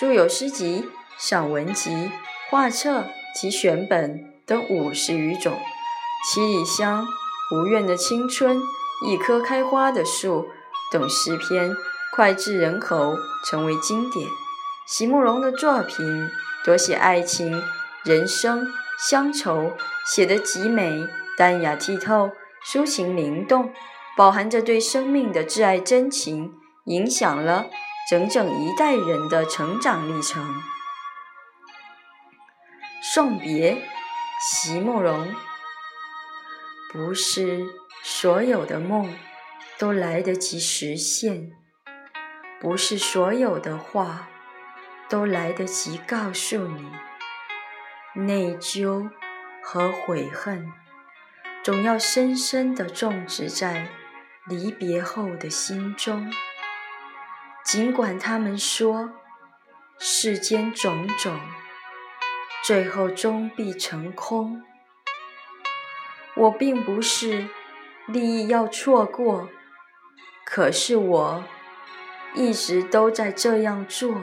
著有诗集、散文集、画册及选本等五十余种，《七里香》《无怨的青春》《一棵开花的树》等诗篇脍炙人口，成为经典。席慕容的作品多写爱情、人生、乡愁，写得极美、淡雅剔透、抒情灵动，饱含着对生命的挚爱真情，影响了。整整一代人的成长历程。送别，席慕容。不是所有的梦都来得及实现，不是所有的话都来得及告诉你。内疚和悔恨，总要深深地种植在离别后的心中。尽管他们说世间种种，最后终必成空。我并不是利益要错过，可是我一直都在这样做。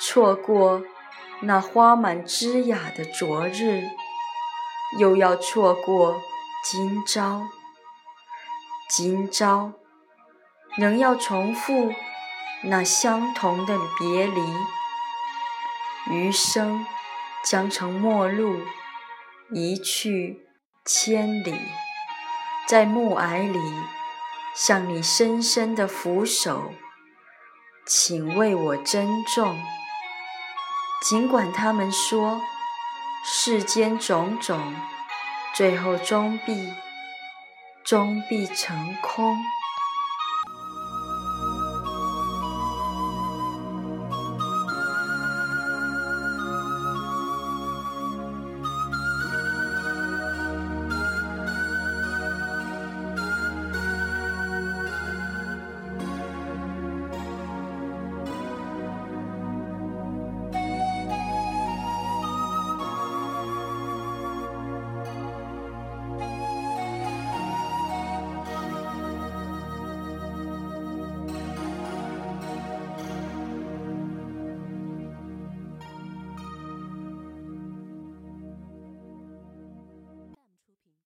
错过那花满枝桠的昨日，又要错过今朝。今朝仍要重复。那相同的别离，余生将成陌路，一去千里，在暮霭里向你深深的俯首，请为我珍重。尽管他们说世间种种，最后终必终必成空。